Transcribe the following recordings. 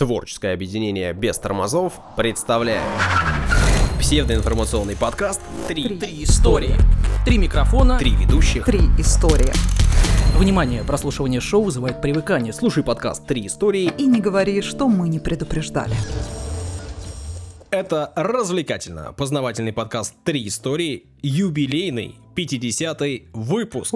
Творческое объединение без тормозов представляет псевдоинформационный подкаст «Три, Три истории. Три микрофона. Три ведущих». Три истории. Внимание, прослушивание шоу вызывает привыкание. Слушай подкаст Три истории. И не говори, что мы не предупреждали. Это развлекательно познавательный подкаст «Три истории», юбилейный 50-й выпуск.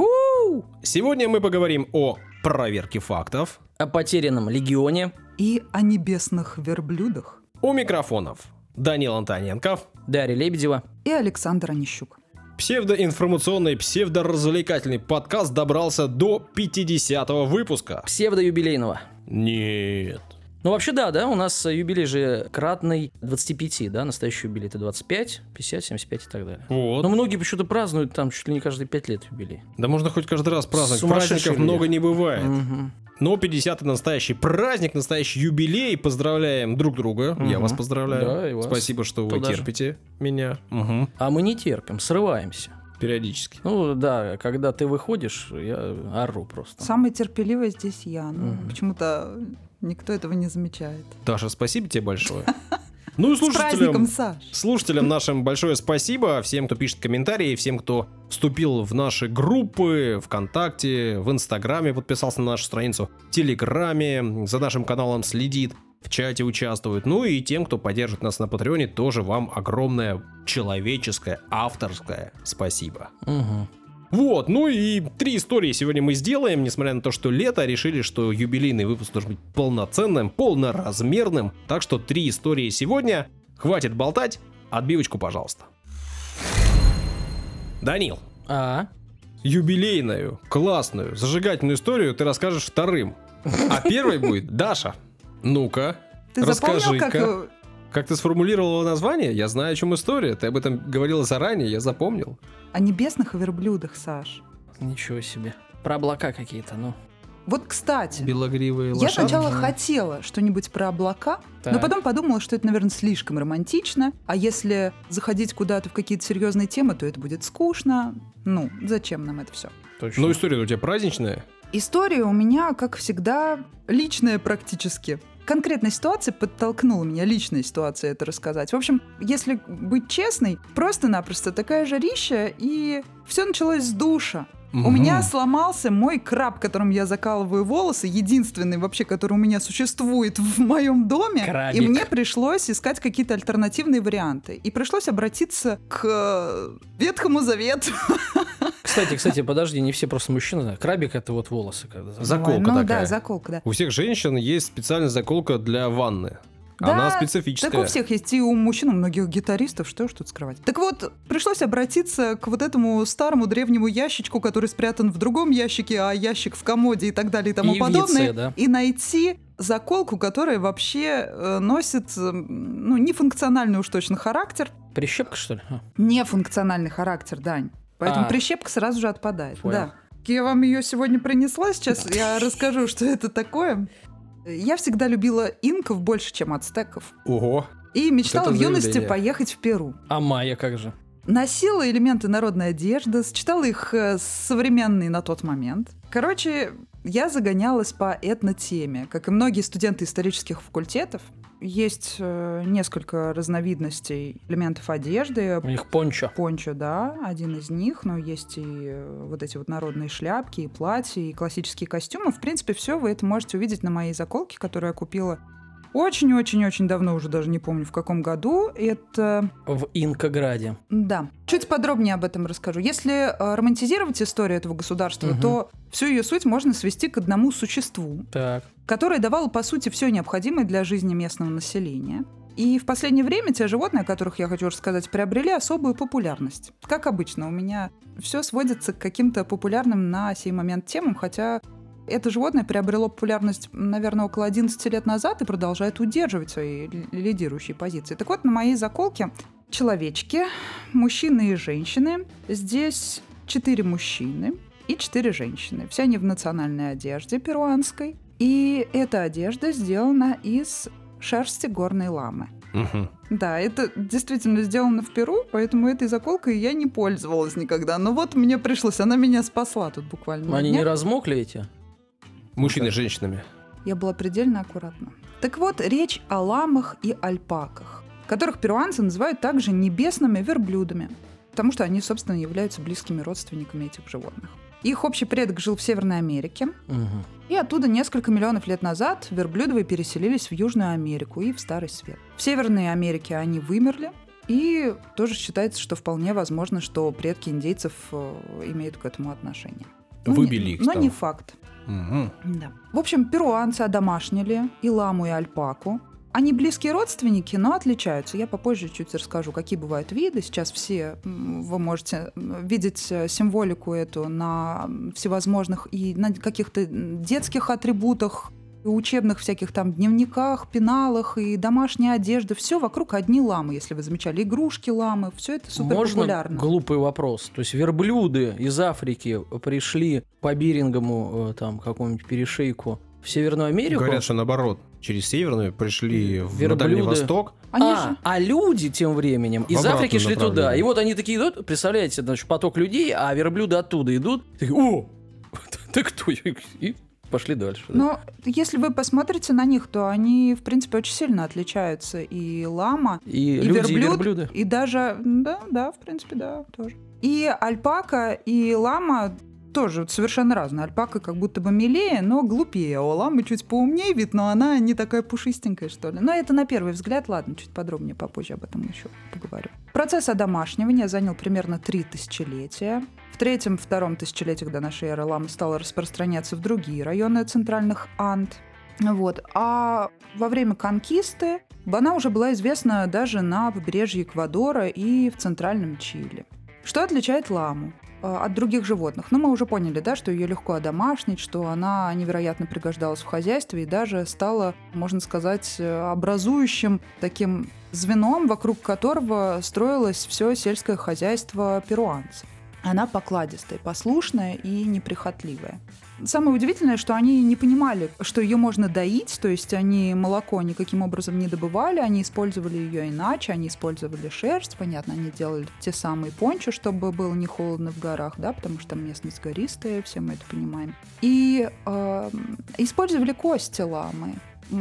Сегодня мы поговорим о проверке фактов, о потерянном легионе. И о небесных верблюдах. у микрофонов Данил Антоненков, Дарья Лебедева. И Александр Онищук. Псевдоинформационный, псевдоразвлекательный подкаст добрался до 50 выпуска. Псевдоюбилейного. Нет. Ну, вообще, да, да, у нас юбилей же кратный 25, да, настоящий юбилей это 25, 50, 75 и так далее. Вот. Но многие почему-то празднуют там чуть ли не каждые 5 лет юбилей. Да можно хоть каждый раз праздновать. Праздников люди. много не бывает. Мгм. Но 50 это настоящий праздник, настоящий юбилей. Поздравляем друг друга. Я Мгм. вас поздравляю. Да, и вас Спасибо, что вы туда же. терпите меня. Мгм. А мы не терпим, срываемся. Периодически. Ну да, когда ты выходишь, я ору просто. Самый терпеливый здесь я. но Мгм. Почему-то никто этого не замечает. Даша, спасибо тебе большое. Ну и С праздником, слушателям, Саш! слушателям нашим большое спасибо. Всем, кто пишет комментарии, всем, кто вступил в наши группы ВКонтакте, в Инстаграме, подписался на нашу страницу, в Телеграме, за нашим каналом следит, в чате участвует. Ну и тем, кто поддержит нас на Патреоне, тоже вам огромное человеческое, авторское спасибо. Мгм. Вот, ну и три истории сегодня мы сделаем, несмотря на то, что лето, решили, что юбилейный выпуск должен быть полноценным, полноразмерным. Так что три истории сегодня. Хватит болтать, отбивочку, пожалуйста. Данил, А? юбилейную, классную, зажигательную историю ты расскажешь вторым. А первой будет Даша. Ну-ка, Ты запомнил, расскажи-ка. как... Как ты сформулировала название? Я знаю, о чем история. Ты об этом говорила заранее, я запомнил. О небесных верблюдах, Саш? Ничего себе. Про облака какие-то, ну. Вот, кстати, Белогривые я лошадки. сначала хотела что-нибудь про облака, но Так. потом подумала, что это, наверное, слишком романтично. А если заходить куда-то в какие-то серьезные темы, то это будет скучно. Ну, зачем нам это все? Точно. Ну, история у тебя праздничная. История у меня, как всегда, личная практически. Конкретная ситуация подтолкнула меня, личная ситуация это рассказать. В общем, если быть честной, просто-напросто такая жарища, и все началось с душа. У меня сломался мой краб, которым я закалываю волосы, единственный вообще, который у меня существует в моем доме. Крабик. И мне пришлось искать какие-то альтернативные варианты. И пришлось обратиться к э, Ветхому Завету. Кстати, кстати, подожди, не все просто мужчины. Крабик это вот волосы, когда Заколка ну такая. да, заколка, да. У всех женщин есть специальная заколка для ванны. Да, Она специфическая. Так у всех есть и у мужчин, у многих гитаристов, что ж тут скрывать. Так вот, пришлось обратиться к вот этому старому древнему ящичку, который спрятан в другом ящике, а ящик в комоде и так далее и тому И подобное. яйце, да. И найти заколку, которая вообще э, носит, э, ну, нефункциональный уж точно характер. Прищепка, что ли? А, Нефункциональный характер, Дань. Поэтому А. прищепка сразу же отпадает. Понял. Да. Я вам ее сегодня принесла, сейчас я расскажу, что это такое. Я всегда любила инков больше, чем ацтеков. Ого. И мечтала в юности заявление. поехать в Перу. А майя как же? Носила элементы народной одежды, сочетала их э, с современной на тот момент. Короче, я загонялась по этнотеме. Как и многие студенты исторических факультетов, есть э, несколько разновидностей элементов одежды. У них пончо. Пончо, да, один из них, но есть и э, вот эти вот народные шляпки, и платья, и классические костюмы. В принципе, все вы это можете увидеть на моей заколке, которую я купила очень-очень-очень давно, уже даже не помню в каком году. Это В Инкограде. да. Чуть подробнее об этом расскажу. Если э, романтизировать историю этого государства, Мгм. то всю ее суть можно свести к одному существу, Так. которое давало, по сути, все необходимое для жизни местного населения. И в последнее время те животные, о которых я хочу рассказать, приобрели особую популярность. Как обычно, у меня все сводится к каким-то популярным на сей момент темам, хотя это животное приобрело популярность, наверное, около 11 лет назад и продолжает удерживать свои ли- лидирующие позиции. Так вот, на моей заколке человечки, мужчины и женщины. Здесь четыре мужчины и четыре женщины. Все они в национальной одежде перуанской. И эта одежда сделана из шерсти горной ламы. Мгм. Да, это действительно сделано в Перу, поэтому этой заколкой я не пользовалась никогда. Но вот мне пришлось, она меня спасла тут буквально. Они не размокли эти? Мужчины с женщинами. Я была предельно аккуратна. Так вот, речь о ламах и альпаках, которых перуанцы называют также небесными верблюдами, потому что они, собственно, являются близкими родственниками этих животных. Их общий предок жил в Северной Америке, Мгм. и оттуда несколько миллионов лет назад верблюдовые переселились в Южную Америку и в Старый Свет. В Северной Америке они вымерли, и тоже считается, что вполне возможно, что предки индейцев э, имеют к этому отношение. Ну, Выбили их Но там. не факт. Мгм. Да. В общем, перуанцы одомашнили и ламу, и альпаку. Они близкие родственники, но отличаются. Я попозже чуть расскажу, какие бывают виды. Сейчас все вы можете видеть э, символику эту на всевозможных и на каких-то детских атрибутах, учебных всяких там дневниках, пеналах и домашней одежды. Все вокруг одни ламы, если вы замечали. Игрушки ламы, все это супер Можно популярно. глупый вопрос? То есть верблюды из Африки пришли по Бирингому, э, там, какому-нибудь перешейку в Северную Америку? Говорят, что наоборот, через Северную пришли в Верблюды. Дальний Восток. Они а, же- а люди тем временем из обратном Африки шли туда. И вот они такие идут, представляете, значит, поток людей, а верблюды оттуда идут. Такие, о, ты кто? И пошли дальше. да. Но если вы посмотрите на них, то они, в принципе, очень сильно отличаются. И лама, и, и люди, и верблюд, верблюды. и даже... Да, да, в принципе, да, тоже. И альпака, и лама тоже совершенно разные. Альпака как будто бы милее, но глупее. У ламы чуть поумнее вид, но она не такая пушистенькая, что ли. Но это на первый взгляд. Ладно, чуть подробнее попозже об этом еще поговорю. Процесс одомашнивания занял примерно три тысячелетия. В третьем-втором тысячелетиях до нашей эры лама стала распространяться в другие районы центральных Анд. Вот. А во время конкисты она уже была известна даже на побережье Эквадора и в центральном Чили. Что отличает ламу э, от других животных? Ну, мы уже поняли, да, что ее легко одомашнить, что она невероятно пригождалась в хозяйстве и даже стала, можно сказать, э, образующим таким звеном, вокруг которого строилось все сельское хозяйство перуанцев. Она покладистая, послушная и неприхотливая. Самое удивительное, что они не понимали, что ее можно доить, то есть они молоко никаким образом не добывали, они использовали ее иначе, они использовали шерсть, понятно, они делали те самые пончо, чтобы было не холодно в горах, да, потому что там местность гористая, все мы это понимаем. И э, использовали кости ламы.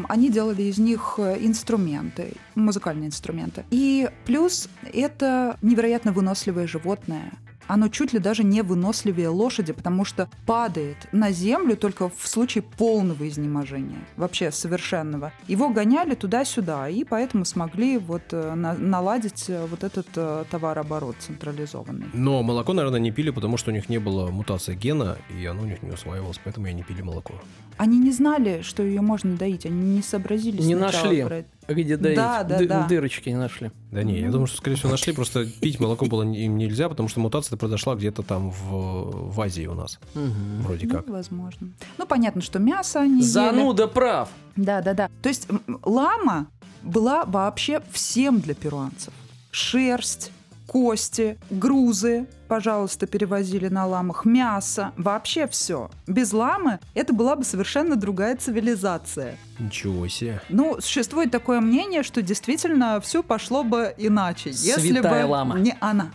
Они делали из них э, инструменты, музыкальные инструменты. И плюс это невероятно выносливое животное. Оно чуть ли даже не выносливее лошади, потому что падает на землю только в случае полного изнеможения, вообще совершенного. Его гоняли туда-сюда, и поэтому смогли вот э, на- наладить э, вот этот э, товарооборот централизованный. Но молоко, наверное, не пили, потому что у них не было мутации гена, и оно у них не усваивалось, поэтому и не пили молоко. Они не знали, что ее можно доить, они не сообразили Не сначала нашли. про это. Где? Да, да, да. Дырочки не нашли. Да не, я думаю, что, скорее всего, нашли, просто пить молоко было им нельзя, потому что мутация произошла где-то там в, в Азии у нас, Мгм. вроде Ну, как. возможно. Ну, понятно, что мясо они ели. Зануда прав. Да, да, да. То есть лама была вообще всем для перуанцев. Шерсть, кости, грузы, пожалуйста, перевозили на ламах, мясо, вообще все. Без ламы это была бы совершенно другая цивилизация. Ничего себе. Ну, существует такое мнение, что действительно все пошло бы иначе, если Святая бы лама. не она.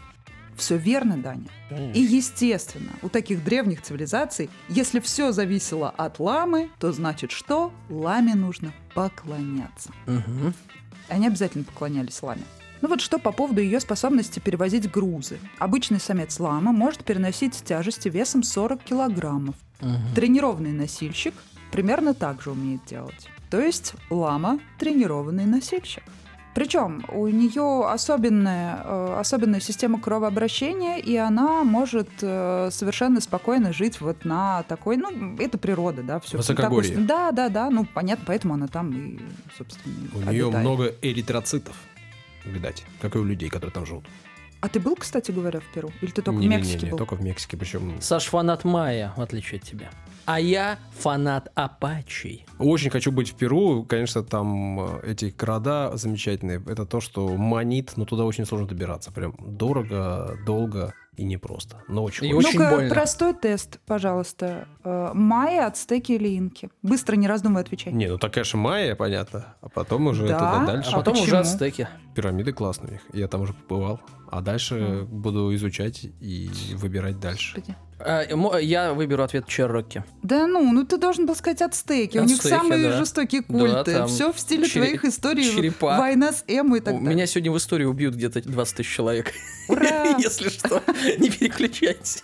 Все верно, Даня. И естественно, у таких древних цивилизаций, если все зависело от ламы, то значит что? Ламе нужно поклоняться. Мгм. Они обязательно поклонялись ламе. Ну вот что по поводу ее способности перевозить грузы. Обычный самец ламы может переносить тяжести весом 40 килограммов. Мгм. Тренированный носильщик примерно так же умеет делать. То есть лама – тренированный носильщик. Причем у нее особенная, э, особенная система кровообращения, и она может э, совершенно спокойно жить вот на такой, ну, это природа, да, все. Высокогорье. да, да, да, ну, понятно, поэтому она там и, собственно, У нее обитает. много эритроцитов, видать, как и у людей, которые там живут. А ты был, кстати говоря, в Перу? Или ты только в Не-не-не, Мексике был? только в Мексике, причем Саш фанат Майя, в отличие от тебя. А я фанат Апачей. Очень хочу быть в Перу. Конечно, там э, эти города замечательные. Это то, что манит, но туда очень сложно добираться. Прям дорого, долго. И непросто, но очень И очень Ну-ка, больно. простой тест, пожалуйста. Э, Майя, ацтеки или инки? Быстро, не раздумывай, отвечай. Не, ну так, конечно, майя, понятно, а потом уже Да? туда дальше. А потом почему? уже ацтеки. Пирамиды классные, я там уже побывал. А дальше буду изучать и выбирать дальше. Господи. А, Я выберу ответ Чероки. Да ну, ну ты должен был сказать ацтеки. У них Ацтеки, самые да. жестокие Да, культы. там Все в стиле чере- твоих историй. черепа. Война с Эму и так У далее. Меня сегодня в истории убьют где-то 20 тысяч человек. Ура! Если что, не переключайтесь.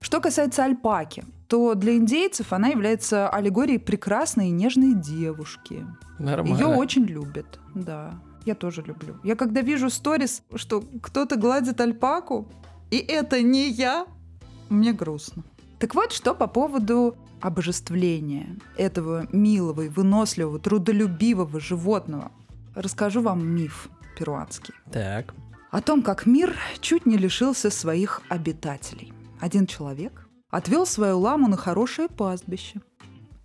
Что касается альпаки, то для индейцев она является аллегорией прекрасной и нежной девушки. Нормально. Ее очень любят, да. Я тоже люблю. Я когда вижу сторис, что кто-то гладит альпаку, и это не я, мне грустно. Так вот, что по поводу обожествления этого милого и выносливого, трудолюбивого животного. Расскажу вам миф перуанский. Так. О том, как мир чуть не лишился своих обитателей. Один человек отвел свою ламу на хорошее пастбище.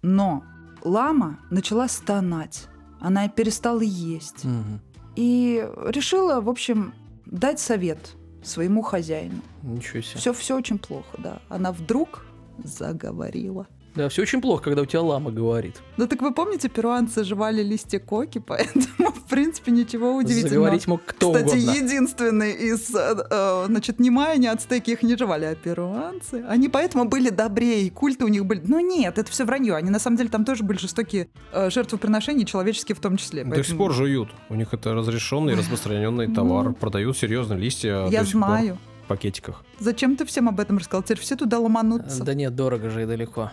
Но лама начала стонать. Она перестала есть. Мгм. И решила, в общем, дать совет своему хозяину. Ничего себе. Все, все очень плохо, да. Она вдруг заговорила. Да, все очень плохо, когда у тебя лама говорит. Ну так вы помните, перуанцы жевали листья коки, поэтому, в принципе, ничего удивительного. Заговорить мог кто Кстати, угодно. единственный из, э, э, значит, ни майя, ни ацтеки их не жевали, а перуанцы. Они поэтому были добрее, и культы у них были... Ну нет, это все вранье. Они на самом деле там тоже были жестокие э, жертвоприношения, человеческие в том числе. До сих Поэтому пор жуют. У них это разрешенный и распространенный товар. Ну. Продают серьезно листья Я сих пор знаю. в пакетиках. Зачем ты всем об этом рассказал? Теперь все туда ломанутся. Да нет, дорого же и далеко.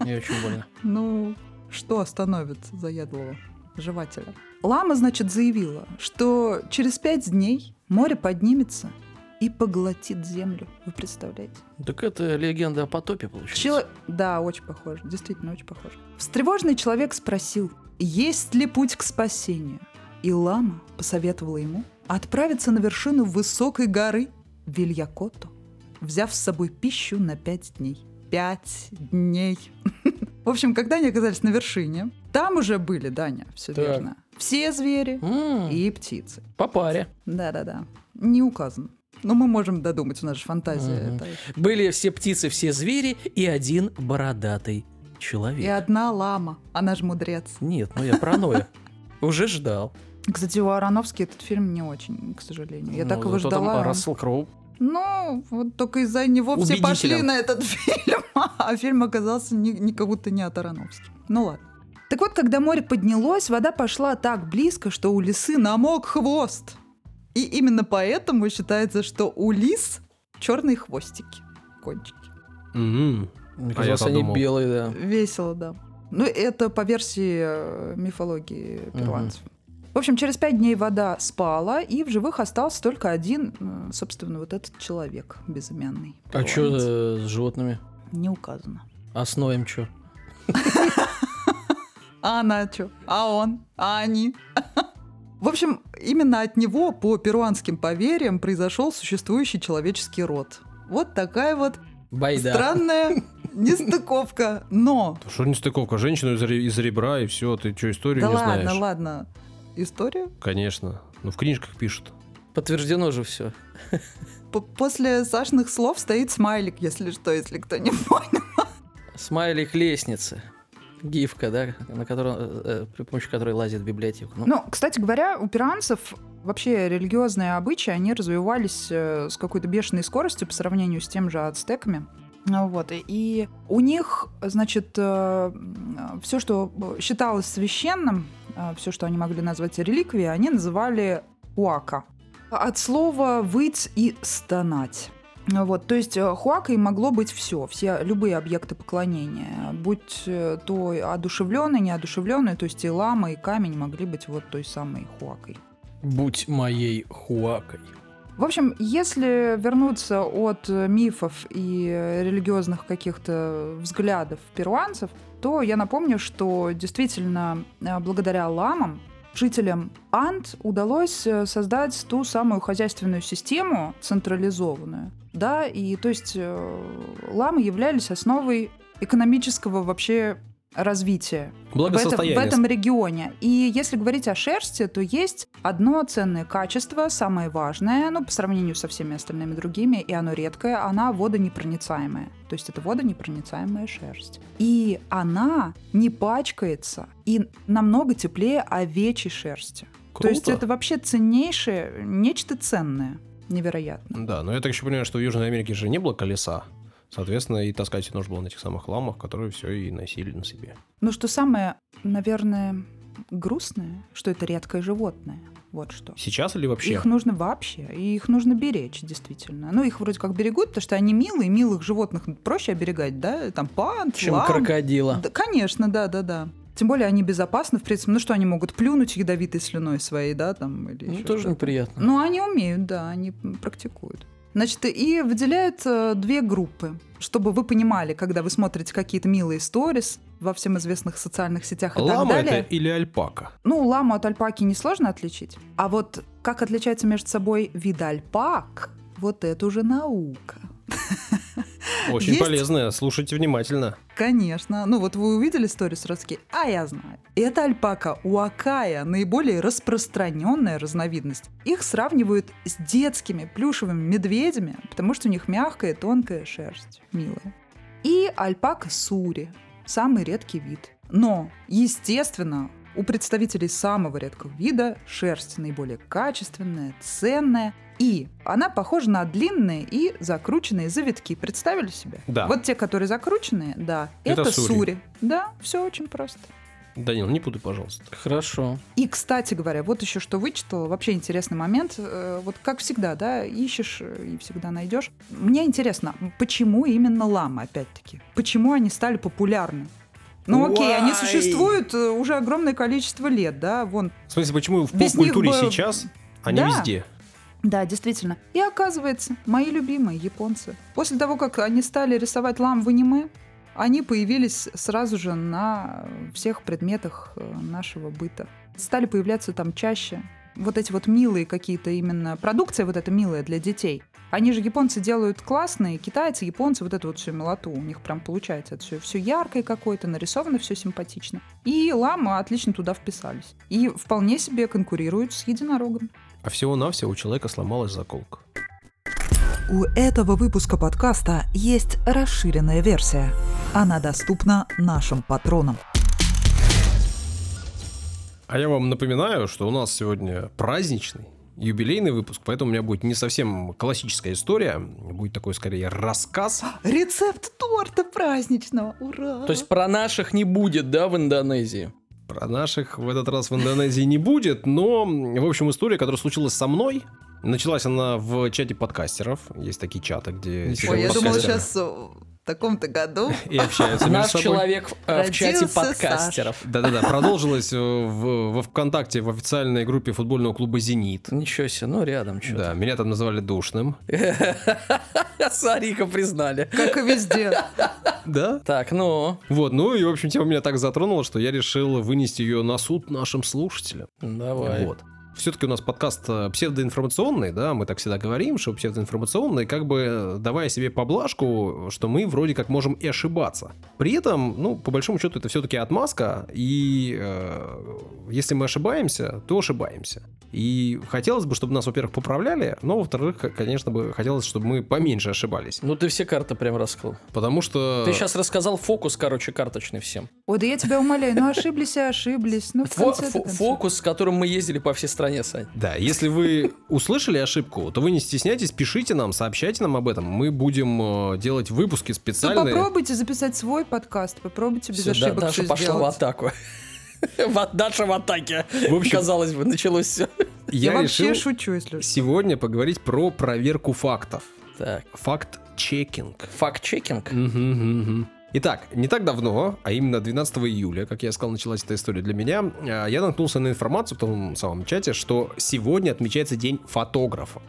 Мне очень больно. Ну, что остановит заядлого жевателя? Лама, значит, заявила, что через пять дней море поднимется и поглотит землю. Вы представляете? Так это легенда о потопе, получается. Чело- Да, очень похоже, действительно очень похоже. Встревоженный человек спросил, есть ли путь к спасению. И лама посоветовала ему отправиться на вершину высокой горы Вильякото, взяв с собой пищу на пять дней. Пять дней. В общем, когда они оказались на вершине, там уже были, Даня, все Так. верно. Все звери М, и птицы. По паре. Да-да-да. Не указано. Но мы можем додумать, у нас же фантазия. Это- Были все птицы, все звери и один бородатый человек. И одна лама, она же мудрец. Нет, ну я про Ноя. Уже ждал. Кстати, у Ароновски этот фильм не очень, к сожалению. Я Ну, так его зато там ждала. Рассел Кроу. Ну, вот только из-за него все Убедителен. пошли на этот фильм, а фильм оказался не, не как будто не от Ароновски. Ну ладно. Так вот, когда море поднялось, вода пошла так близко, что у лисы намок хвост. И именно поэтому считается, что у лис черные хвостики, кончики. Мгм. Мне А казалось, я-то они думал. белые, да. Весело, да. Ну, это по версии э, мифологии перуанцев. В общем, через пять дней вода спала, и в живых остался только один, э, собственно, вот этот человек безымянный. А что с животными? Не указано. А с Ноем что? А она что? А он? А они? В общем, именно от него, по перуанским поверьям, произошел существующий человеческий род. Вот такая вот Байда. странная нестыковка. Но... Что не стыковка? Женщину из, из ребра и все, ты что, историю Да не ладно, знаешь? ладно. История? Конечно. Ну, в книжках пишут. Подтверждено же все. После Сашных слов стоит смайлик, если что, если кто не понял. Смайлик лестницы. Гифка, да, на котором, э, э, при помощи которой лазит в библиотеку. Ну, Ну, кстати говоря, у пиранцев вообще религиозные обычаи, они развивались э, с какой-то бешеной скоростью по сравнению с тем же ацтеками. Ну Вот. И у них, значит, все, что считалось священным, все, что они могли назвать реликвией, они называли уака. От слова «выть» и «стонать». Вот, то есть э, хуакой могло быть все, все любые объекты поклонения, будь э, то одушевленные, неодушевленные, то есть и лама, и камень могли быть вот той самой хуакой. будь моей хуакой. В общем, если вернуться от мифов и религиозных каких-то взглядов перуанцев, то я напомню, что действительно э, благодаря ламам жителям Анд удалось э, создать ту самую хозяйственную систему централизованную. Да, и то есть э, ламы являлись основой экономического вообще развития в этом, в этом регионе. И если говорить о шерсти, то есть одно ценное качество, самое важное, ну, по сравнению со всеми остальными другими, и оно редкое, она водонепроницаемая. То есть это водонепроницаемая шерсть. И она не пачкается и намного теплее овечьей шерсти. Круто. То есть это вообще ценнейшее, нечто ценное. Невероятно. Да, но я так еще понимаю, что в Южной Америке же не было колеса. Соответственно, и таскать нужно было на этих самых ламах, которые все и носили на себе. Ну, что самое, наверное, грустное, что это редкое животное. Вот что. Сейчас или вообще? Их нужно вообще, и их нужно беречь, действительно. Ну, их вроде как берегут, потому что они милые, милых животных проще оберегать, да? Там пант, Чем лам. крокодила. Да, конечно, да, да, да. Тем более они безопасны, в принципе. Ну что, они могут плюнуть ядовитой слюной своей, да, там, или Ну, тоже неприятно. Ну, они умеют, да, они практикуют. Значит, и выделяют э, две группы, чтобы вы понимали, когда вы смотрите какие-то милые сторис во всем известных социальных сетях и Лама так далее. это или альпака? Ну, ламу от альпаки несложно отличить. А вот как отличаются между собой виды альпак, вот это уже наука. Очень Есть? полезная, слушайте внимательно. Конечно. Ну вот вы увидели сторис такие, а я знаю. Это альпака уакая, наиболее распространенная разновидность. Их сравнивают с детскими плюшевыми медведями, потому что у них мягкая тонкая шерсть, милая. И альпака сури, самый редкий вид. Но, естественно, у представителей самого редкого вида шерсть наиболее качественная, ценная, и она похожа на длинные и закрученные завитки. Представили себе? Да. Вот те, которые закрученные, да, Это это, сури. сури. Да, все очень просто. Данил, не путай, пожалуйста. Хорошо. И, кстати говоря, вот еще что вычитала, вообще интересный момент. Э, Вот как всегда, да, ищешь и всегда найдешь. Мне интересно, почему именно ламы, опять-таки? Почему они стали популярны? Ну окей, они Why? существуют э, уже огромное количество лет, да, вон. В смысле, почему в поп-культуре бы- сейчас, а не Да. везде? Да, действительно. И оказывается, мои любимые японцы, после того, как они стали рисовать лам в аниме, они появились сразу же на всех предметах э, нашего быта. Стали появляться там чаще. Вот эти вот милые какие-то именно продукция, вот эта милая для детей. Они же японцы делают классные, китайцы, японцы, вот эту вот всю милоту. У них прям получается это все, все яркое какое-то, нарисовано все симпатично. И ламы отлично туда вписались. И вполне себе конкурируют с единорогом. А всего-навсего у человека сломалась заколка. У этого выпуска подкаста есть расширенная версия. Она доступна нашим патронам. А я вам напоминаю, что у нас сегодня праздничный, юбилейный выпуск, поэтому у меня будет не совсем классическая история, будет такой скорее рассказ. Рецепт торта праздничного. Ура! То есть про наших не будет, да, в Индонезии? Про наших в этот раз в Индонезии не будет, но, в общем, история, которая случилась со мной, началась она в чате подкастеров. Есть такие чаты, где Ой, я думала, сейчас таком-то году. и общаются Наш между собой. человек э, в чате Родился подкастеров. Да-да-да, продолжилось э, в, во ВКонтакте в официальной группе футбольного клуба «Зенит». Ничего себе, ну рядом что-то. Да, меня там называли душным. Сарика признали. Как и везде. Да? Так, ну, Вот, ну и, в общем, тема меня так затронула, что я решил вынести ее на суд нашим слушателям. давай. Вот. Все-таки у нас подкаст э, псевдоинформационный, да, мы так всегда говорим, что псевдоинформационный, как бы э, давая себе поблажку, что мы вроде как можем и ошибаться. При этом, ну, по большому счету, это все-таки отмазка, и э, если мы ошибаемся, то ошибаемся. И хотелось бы, чтобы нас, во-первых, поправляли, но, во-вторых, конечно бы, хотелось, чтобы мы поменьше ошибались. Ну ты все карты прям раскрыл. Потому что... Ты сейчас рассказал фокус, короче, карточный всем. Ой, да я тебя умоляю, ну ошиблись и ошиблись. Ну, в Фо- фокус, с которым мы ездили по всей стране, Сань. Да, если вы услышали ошибку, то вы не стесняйтесь, пишите нам, сообщайте нам об этом. Мы будем э, делать выпуски Ну, специальные. попробуйте записать свой подкаст, попробуйте без да- ошибок Даша всё пошла в сделать. атаку. В- Даша в атаке. В общем- Казалось бы, началось все. Я, Я вообще шучу, если сегодня поговорить про проверку фактов. Так, Факт-чекинг. факт-чекинг. Мгм, мгм. Итак, не так давно, а именно 12 июля, как я сказал, началась эта история для меня, а, я наткнулся на информацию в том самом чате, что сегодня отмечается День фотографа.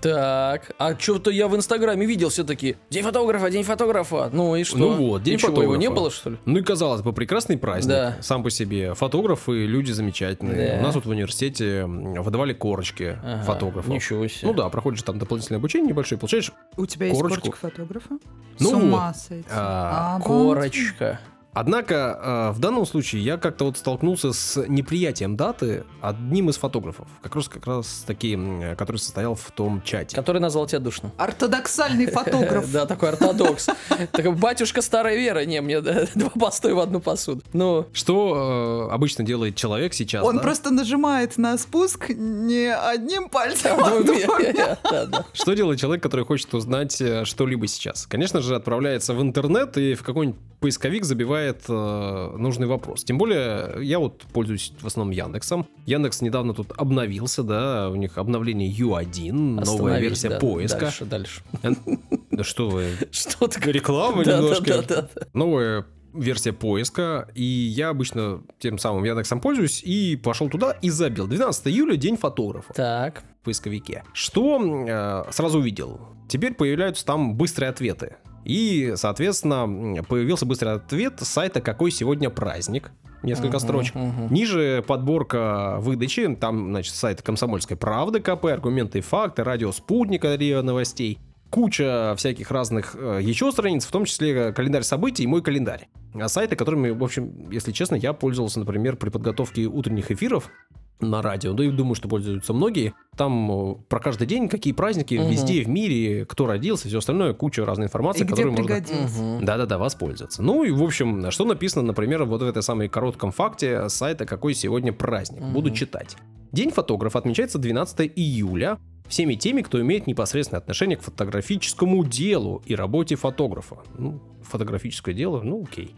Так, а что-то я в Инстаграме видел все таки День фотографа, день фотографа. Ну и что? Ну вот, День Ничего, его не фотографа. было, что ли? Ну и казалось бы, прекрасный праздник, Да. сам по себе. Фотографы, люди замечательные. Да. У нас вот в университете выдавали корочки Ага, фотографов. Ничего себе. Ну да, проходишь там дополнительное обучение небольшое, получаешь У тебя есть Корочку. корочка фотографа? Ну С ума вот. сойти. А. Корочка. Однако э, в данном случае я как-то вот столкнулся с неприятием даты одним из фотографов, как раз как раз таки, который состоял в том чате. Который назвал тебя душным. Ортодоксальный фотограф. Да, такой ортодокс. Такой, батюшка старой веры, не, мне да, два постой в одну посуду. Ну, Что э, обычно делает человек сейчас? Он просто нажимает на спуск не одним пальцем, а. Что делает человек, который хочет узнать э, что-либо сейчас? Конечно же, отправляется в интернет и в какой-нибудь поисковик забивает э, нужный вопрос. Тем более, я вот пользуюсь в основном Яндексом. Яндекс недавно тут обновился, да, у них обновление U1, новая версия да. поиска. Дальше, дальше. Да что вы, Что ты реклама немножко. Новая версия поиска, и я обычно тем самым Яндексом пользуюсь, и пошел туда и забил. 12 июля, день фотографа. Так. в поисковике. Что э, сразу увидел? Теперь появляются там быстрые ответы. И, соответственно, появился быстрый ответ сайта «Какой сегодня праздник?» Несколько Мгм, строчек. мгм. Ниже подборка выдачи, там, значит, сайт «Комсомольской правды», КП, аргументы и факты, радио «Спутника», РИА новостей. Куча всяких разных э, еще страниц, в том числе э, календарь событий и мой календарь. А сайты, которыми, в общем, если честно, я пользовался, например, при подготовке утренних эфиров на радио, да и думаю, что пользуются многие. Там э, про каждый день, какие праздники Мгм. везде в мире, кто родился, все остальное, куча разной информации, И которой можно да-да-да, воспользоваться. Ну и, в общем, что написано, например, вот в этой самой коротком факте сайта «Какой сегодня праздник». Буду Мгм. читать. День фотографа отмечается 12 июля всеми теми, кто имеет непосредственное отношение к фотографическому делу и работе фотографа. Ну, фотографическое дело, ну окей.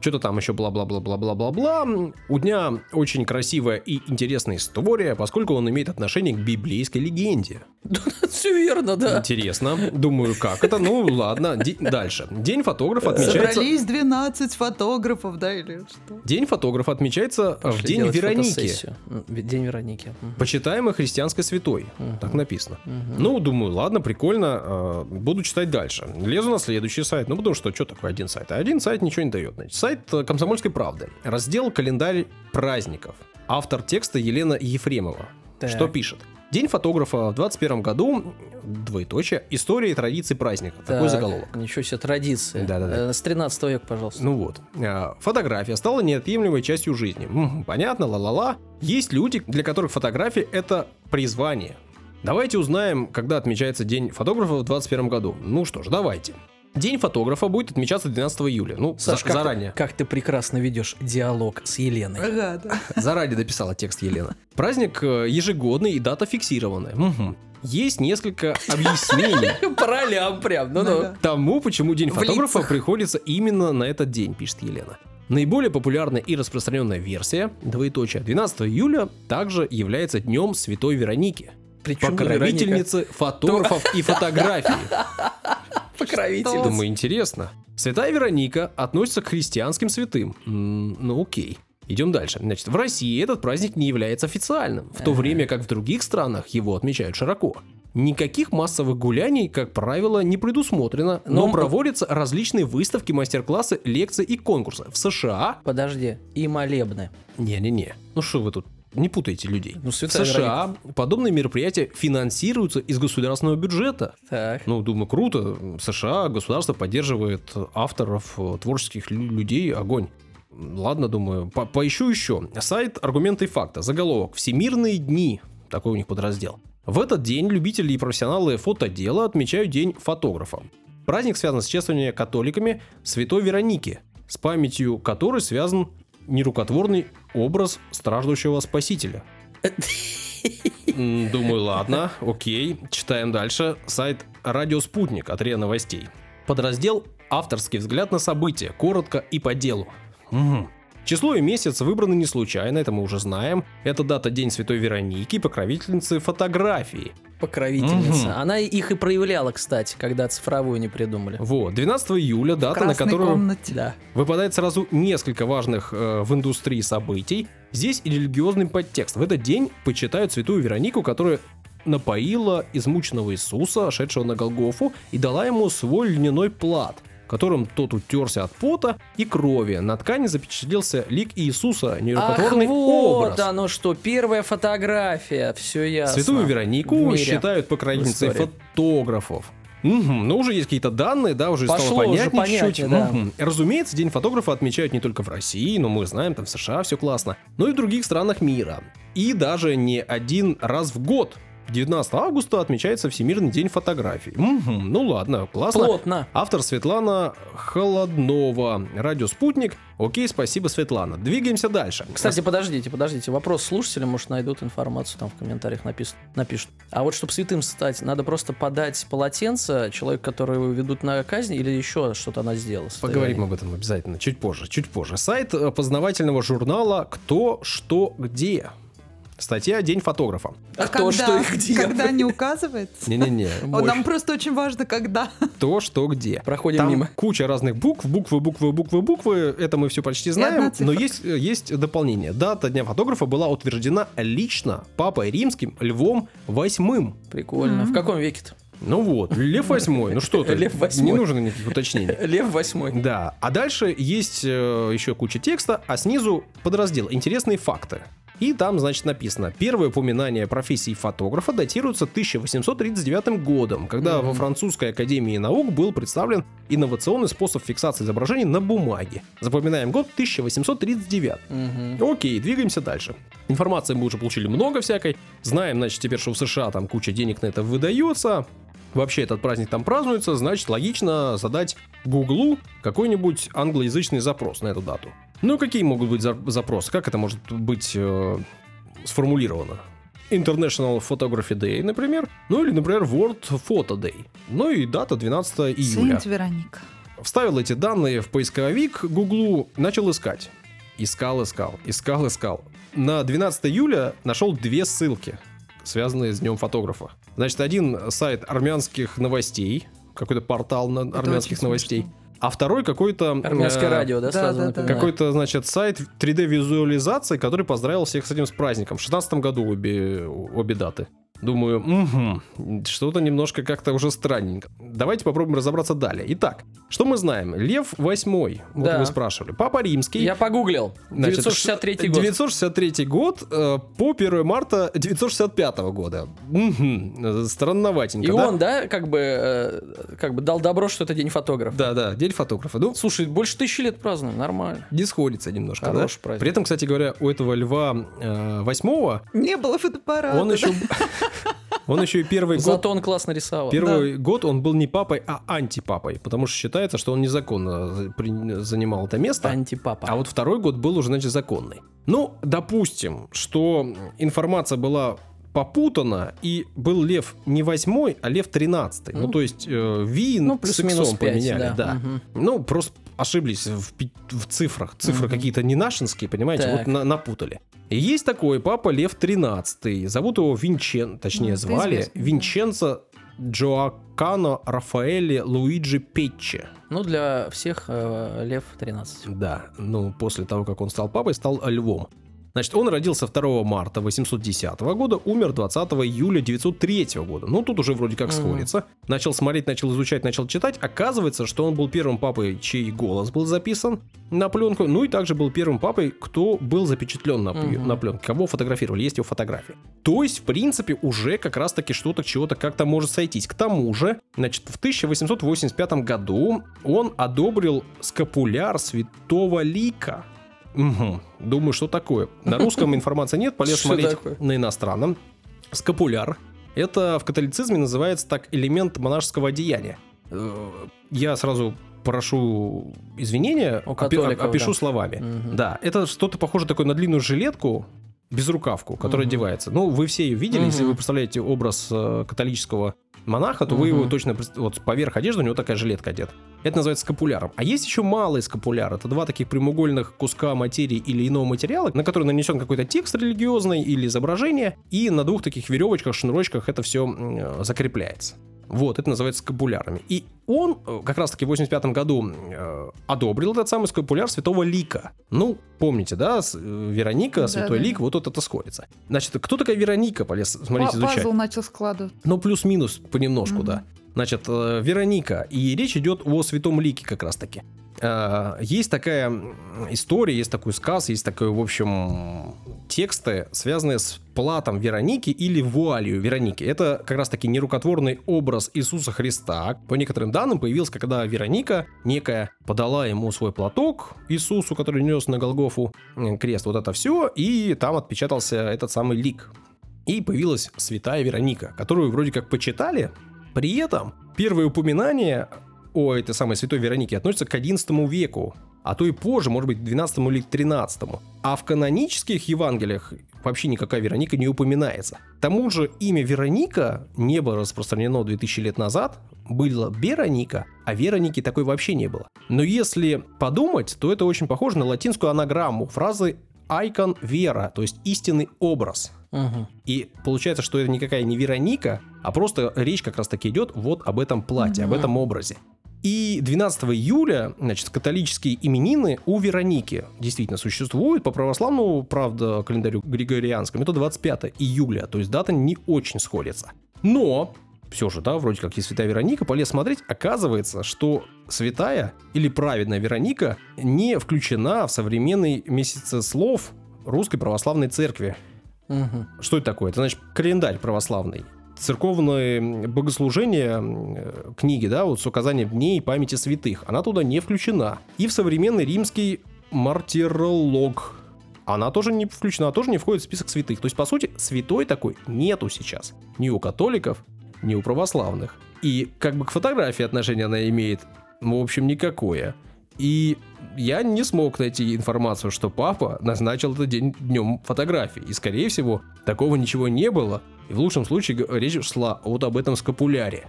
Что-то там еще бла-бла-бла-бла-бла-бла-бла. У дня очень красивая и интересная история, поскольку он имеет отношение к библейской легенде. Все верно, да. Интересно. Думаю, как это? Ну, ладно. Дальше. День фотографа отмечается... Собрались 12 фотографов, да, или что? День фотографа отмечается в день Вероники, День Вероники. Мгм. почитаемой христианской святой. Так написано. Ну, думаю, ладно, прикольно, э, буду читать дальше. Лезу на следующий сайт, ну, потому что, что такое один сайт? А Один сайт ничего не дает. Значит, сайт э, «Комсомольской правды». Раздел «Календарь праздников». Автор текста Елена Ефремова. Так. Что пишет? День фотографа в 21 году, двоеточие, история и традиции праздника. Такой Так, заголовок. Ничего себе, традиции. Да-да-да. Э, С 13 века, пожалуйста. Ну вот. А, Фотография стала неотъемлемой частью жизни. Понятно, ла-ла-ла. Есть люди, для которых фотография — это призвание. Давайте узнаем, когда отмечается День фотографа в 2021 году. Ну что ж, давайте. День фотографа будет отмечаться 12 июля. Ну, Саш, за- как, заранее. Ты, как ты прекрасно ведешь диалог с Еленой. Ага, да. Заранее дописала текст Елена. Праздник э, ежегодный и дата фиксированная. Мгм. Есть несколько объяснений По ролям прям, ну-ну. Ага. тому, почему День фотографа приходится именно на этот день, пишет Елена. Наиболее популярная и распространенная версия, двоеточие, 12 июля также является днем Святой Вероники, Причем покровительницы фотографов и фотографии. Покровитель. Думаю, интересно. Святая Вероника относится к христианским святым. М, Ну окей. Идем дальше. Значит, в России этот праздник не является официальным, в то время как в других странах его отмечают широко. Никаких массовых гуляний, как правило, не предусмотрено, но Но- проводятся различные выставки, мастер-классы, лекции и конкурсы. В США... Подожди, и молебны. Не-не-не. Ну что вы тут не путайте людей. Ну, в США подобные мероприятия финансируются из государственного бюджета. Так. Ну, думаю, круто. США, государство поддерживает авторов, э, творческих лю- людей. Огонь. Ладно, думаю, по- поищу еще. Сайт «Аргументы и факты». Заголовок. «Всемирные дни». Такой у них подраздел. В этот день любители и профессионалы фотодела отмечают День фотографа. Праздник связан с чествованием католиками Святой Вероники, с памятью которой связан нерукотворный образ страждущего спасителя. Думаю, ладно, окей. Читаем дальше. Сайт «Радио Спутник» от РИА Новостей. Подраздел «Авторский взгляд на события». Коротко и по делу. Мгм. Число и месяц выбраны не случайно, это мы уже знаем. Это дата День Святой Вероники, покровительницы фотографии. Покровительница. Мгм. Она их и проявляла, кстати, когда цифровую не придумали. Вот, 12 июля, дата, на которую комнате. Да. выпадает сразу несколько важных э, в индустрии событий. Здесь и религиозный подтекст. В этот день почитают святую Веронику, которая напоила измученного Иисуса, шедшего на Голгофу, и дала ему свой льняной плат, которым тот утерся от пота и крови. На ткани запечатлелся лик Иисуса, Ах, нерукотворный вот образ. оно что, первая фотография, все ясно. Святую Веронику считают покровительницей фотографов. Мгм, ну, уже есть какие-то данные, да, уже Пошло стало понятнее чуть-чуть. да. Мгм. Разумеется, День фотографа отмечают не только в России, но мы знаем, там в США все классно, но и в других странах мира. И даже не один раз в год. 19 августа отмечается Всемирный день фотографий. Мгм, ну ладно, классно. Плотно. Автор Светлана Холоднова. Радио «Спутник». Окей, спасибо, Светлана. Двигаемся дальше. Кстати, подождите, подождите. Вопрос слушателя, может, найдут информацию, там в комментариях напишут. напишут. А вот чтобы святым стать, надо просто подать полотенце человеку, которого ведут на казнь, или еще что-то она сделала? Поговорим об этом обязательно чуть позже, чуть позже. Сайт э, познавательного журнала «Кто, что, где». Статья «День фотографа». А кто, что и где? Когда не указывается? Не-не-не. Нам просто очень важно, когда. То, что, где. Проходим Там мимо. куча разных букв, буквы, буквы, буквы, буквы. Это мы все почти знаем. Но есть, э, есть дополнение. Дата Дня фотографа была утверждена лично Папой Римским Львом VIII. Прикольно. В каком веке-то? Ну вот, Лев восьмой. Ну что ты, Лев восьмой. не нужно никаких уточнений. Лев восьмой. Да, а дальше есть э, еще куча текста, а снизу подраздел «Интересные факты». И там, значит, написано, первое упоминание профессии фотографа датируется 1839 годом, когда Мгм. во Французской академии наук был представлен инновационный способ фиксации изображений на бумаге. Запоминаем год 1839. Мгм. Окей, двигаемся дальше. Информации мы уже получили много всякой. Знаем, значит, теперь, что в США там куча денег на это выдается. Вообще этот праздник там празднуется, значит, логично задать Гуглу какой-нибудь англоязычный запрос на эту дату. Ну, какие могут быть за- запросы? Как это может быть э, сформулировано? International Photography Day, например. Ну или, например, World Photo Day. Ну и дата 12 июля. Сент Вероника. Вставил эти данные в поисковик Гуглу, начал искать. Искал, искал, искал, искал. На 12 июля нашел две ссылки, связанные с Днем фотографа. Значит, один сайт армянских новостей, какой-то портал на армянских новостей, а второй какой-то... Армянское э, радио, да, да, сразу да, да. Какой-то, значит, сайт 3D-визуализации, который поздравил всех с этим с праздником. В 16 году обе, обе даты. Думаю, угу, что-то немножко как-то уже странненько. Давайте попробуем разобраться далее. Итак, что мы знаем? Лев восьмой, вот Да. вы спрашивали. Папа Римский. Я погуглил. Значит, 963 год. 963 год э, по 1 марта 965 года. Мгм, Странноватенько, И да? он, да, как бы, э, как бы дал добро, что это день фотографа. Да, да, день фотографа. Ну, Слушай, больше тысячи лет празднуем, нормально. не сходится немножко, Хороший да? праздник. При этом, кстати говоря, у этого льва э, восьмого Не было фотоаппарата. он еще, он еще и первый год Зато он классно рисовал. Первый год он был не папой, а антипапой, потому что считается, что он незаконно занимал это место. Антипапа. А вот второй год был уже, значит, законный. Ну, допустим, что информация была попутана, и был лев не восьмой, а лев тринадцатый. Ну, Ну, то есть э, ви ну, с иксом 5, поменяли, да. да. Мгм. Ну, просто ошиблись в, в цифрах. Цифры Мгм. какие-то не нашинские, понимаете, Так. вот на- напутали. И есть такой папа Лев XIII. Зовут его Винчен, точнее Ну, звали. Винченцо Джоакано Рафаэле Луиджи Печче. Ну, для всех э, Лев 13. Да, ну, после того, как он стал папой, стал львом. Значит, он родился 2 марта 810 года, умер 20 июля 903 года. Ну, тут уже вроде как сходится. Начал смотреть, начал изучать, начал читать. Оказывается, что он был первым папой, чей голос был записан на пленку. Ну, и также был первым папой, кто был запечатлен на, Мгм. на пленке. Кого фотографировали, есть его фотографии. То есть, в принципе, уже как раз-таки что-то, чего-то как-то может сойтись. К тому же, значит, в 1885 году он одобрил скапуляр святого Лика. Мгм. Думаю, что такое. На русском информации нет, полез смотреть на иностранном. Скапуляр. Это в католицизме называется так элемент монашеского одеяния. Э, Я сразу прошу извинения, У опи- католиков, опишу да. словами. Да, это что-то похоже такое на длинную жилетку, безрукавку, которая Мгм. одевается. Ну, вы все ее видели, если Мгм. вы представляете образ э, католического монаха, то вы его точно... Вот поверх одежды у него такая жилетка одета. Это называется скапуляром. А есть еще малый скапуляр. Это два таких прямоугольных куска материи или иного материала, на который нанесен какой-то текст религиозный или изображение, и на двух таких веревочках, шнурочках это все закрепляется. Вот, это называется скапулярами. И он э, как раз-таки в 85 году э, одобрил этот самый скапуляр святого Лика. Ну, помните, да, с- э, Вероника, Да, святой да, Лик, вот тут это сходится. Значит, кто такая Вероника, полез смотреть, Па- изучать? Пазл начал складывать. Ну, плюс-минус понемножку, Мгм. да. Значит, э, Вероника, и речь идет о святом лике как раз-таки. Э, есть такая история, есть такой сказ, есть такой, в общем, тексты, связанные с платом Вероники или вуалью Вероники. Это как раз таки нерукотворный образ Иисуса Христа. По некоторым данным появился, когда Вероника некая подала ему свой платок Иисусу, который нес на Голгофу крест, вот это все, и там отпечатался этот самый лик. И появилась святая Вероника, которую вроде как почитали, при этом первые упоминания о этой самой святой Веронике относятся к XI веку, а то и позже, может быть, к 12 или 13. А в канонических Евангелиях вообще никакая Вероника не упоминается. К тому же имя Вероника не было распространено 2000 лет назад, было Бероника, а Вероники такой вообще не было. Но если подумать, то это очень похоже на латинскую анаграмму фразы «icon вера», то есть истинный образ. Мгм. И получается, что это никакая не Вероника, а просто речь как раз таки идет вот об этом платье, об Мгм. этом образе. И 12 июля, значит, католические именины у Вероники действительно существуют. По православному, правда, календарю григорианскому, это 25 июля, то есть дата не очень сходится. Но все же, да, вроде как есть святая Вероника, полез смотреть, оказывается, что святая или праведная Вероника не включена в современный месяцеслов Русской Православной Церкви. Мгм. Что это такое? Это значит календарь православный. Церковное богослужение, м, книги, да, вот с указанием дней и памяти святых, она туда не включена. И в современный римский мартиролог она тоже не включена, она тоже не входит в список святых. То есть, по сути, святой такой нету сейчас. Ни у католиков, ни у православных. И как бы к фотографии отношение она имеет, в общем, никакое. И я не смог найти информацию, что папа назначил этот день днем фотографии. И, скорее всего, такого ничего не было. И в лучшем случае речь шла вот об этом скапуляре.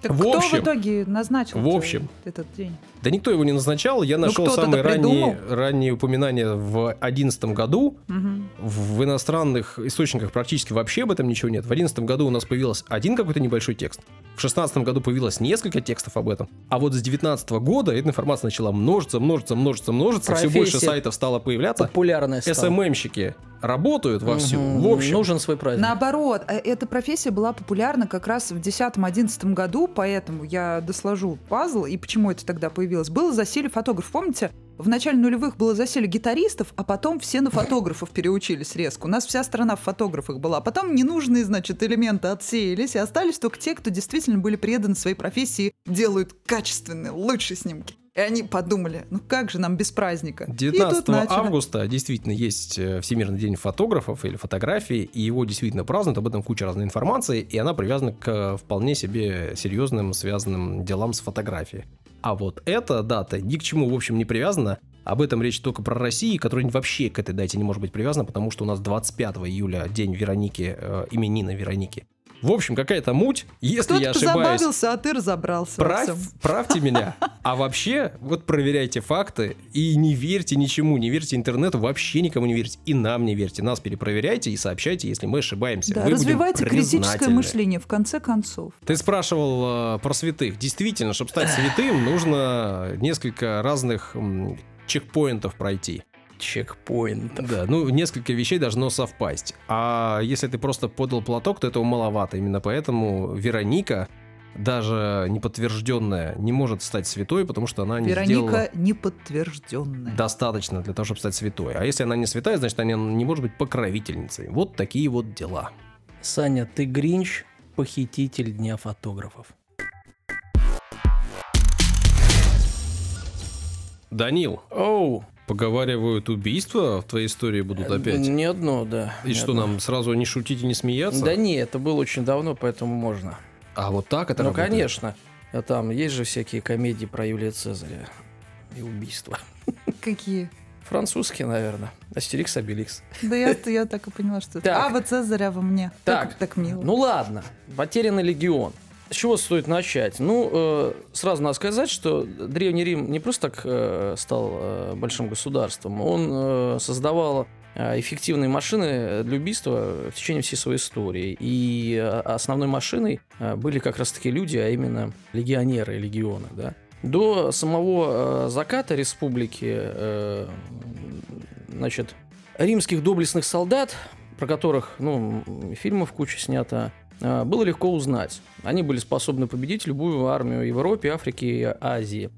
Так В кто общем- в итоге назначил в общем. этот день? Да никто его не назначал. Я Ну, нашел самые ранние, ранние упоминания в 2011 году. Мгм. В иностранных источниках практически вообще об этом ничего нет. В 2011 году у нас появился один какой-то небольшой текст. В 2016 году появилось несколько текстов об этом. А вот с 2019 года эта информация начала множиться, множиться, множиться, множиться. Все больше Профессия сайтов стало появляться. Популярная стала. Работают вовсю. Мгм. В общем, Нужен свой праздник. Наоборот, э, эта профессия была популярна как раз в 10-11 году, поэтому я досложу пазл, и почему это тогда появилось. Было засилие фотографов. Помните, в начале нулевых было засилие гитаристов, а потом все на фотографов переучились резко. У нас вся страна в фотографах была. А потом ненужные, значит, элементы отсеялись, и остались только те, кто действительно были преданы своей профессии, делают качественные, лучшие снимки. И они подумали, ну как же нам без праздника? И тут 19 начали. августа действительно есть э, Всемирный день фотографов или фотографии, и его действительно празднуют, об этом куча разной информации, и она привязана к э, вполне себе серьезным связанным делам с фотографией. А вот эта дата ни к чему, в общем, не привязана. Об этом речь только про Россию, которая вообще к этой дате не может быть привязана, потому что у нас 25 июля день Вероники, э, именина Вероники. В общем, какая-то муть. Если я ошибаюсь, позабавился, а ты разобрался. всем. правьте меня. А вообще, вот проверяйте факты и не верьте ничему, не верьте интернету, вообще никому не верьте. И нам не верьте. Нас перепроверяйте и сообщайте, если мы ошибаемся. Да, будем развивайте критическое мышление, в конце концов. Ты спрашивал э, про святых. Действительно, чтобы стать святым, нужно несколько разных м, чекпоинтов пройти. Чекпоинт. Да, ну, несколько вещей должно совпасть. А если ты просто подал платок, то этого маловато. Именно поэтому Вероника, даже неподтвержденная, не может стать святой, потому что она не сделала Вероника неподтвержденная. достаточно для того, чтобы стать святой. А если она не святая, значит, она не может быть покровительницей. Вот такие вот дела. Саня, ты Гринч, похититель Дня фотографов. Данил, Оу, поговаривают, убийства в твоей истории будут опять. не одно, да. И не что одно. нам сразу не шутить и не смеяться? Да не, это было очень давно, поэтому можно. А вот так это ну, работает? конечно. А Там есть же всякие комедии про Юлия Цезаря и убийства. Какие? Французские, наверное. Астерикс, Обеликс. Да я, я так и поняла, что это. Так. А, вот Цезаря во мне. Так. Так, так мило. Ну ладно, потерянный легион. С чего стоит начать? Ну, э, сразу надо сказать, что Древний Рим не просто так э, стал э, большим государством, он э, создавал э, эффективные машины для убийства в течение всей своей истории. И э, основной машиной э, были как раз-таки люди, а именно легионеры, легионы, да. До самого заката республики, значит, римских доблестных солдат, про которых, ну, фильмов куча снято, было легко узнать. Они были способны победить любую армию Европе, Африки и Азии.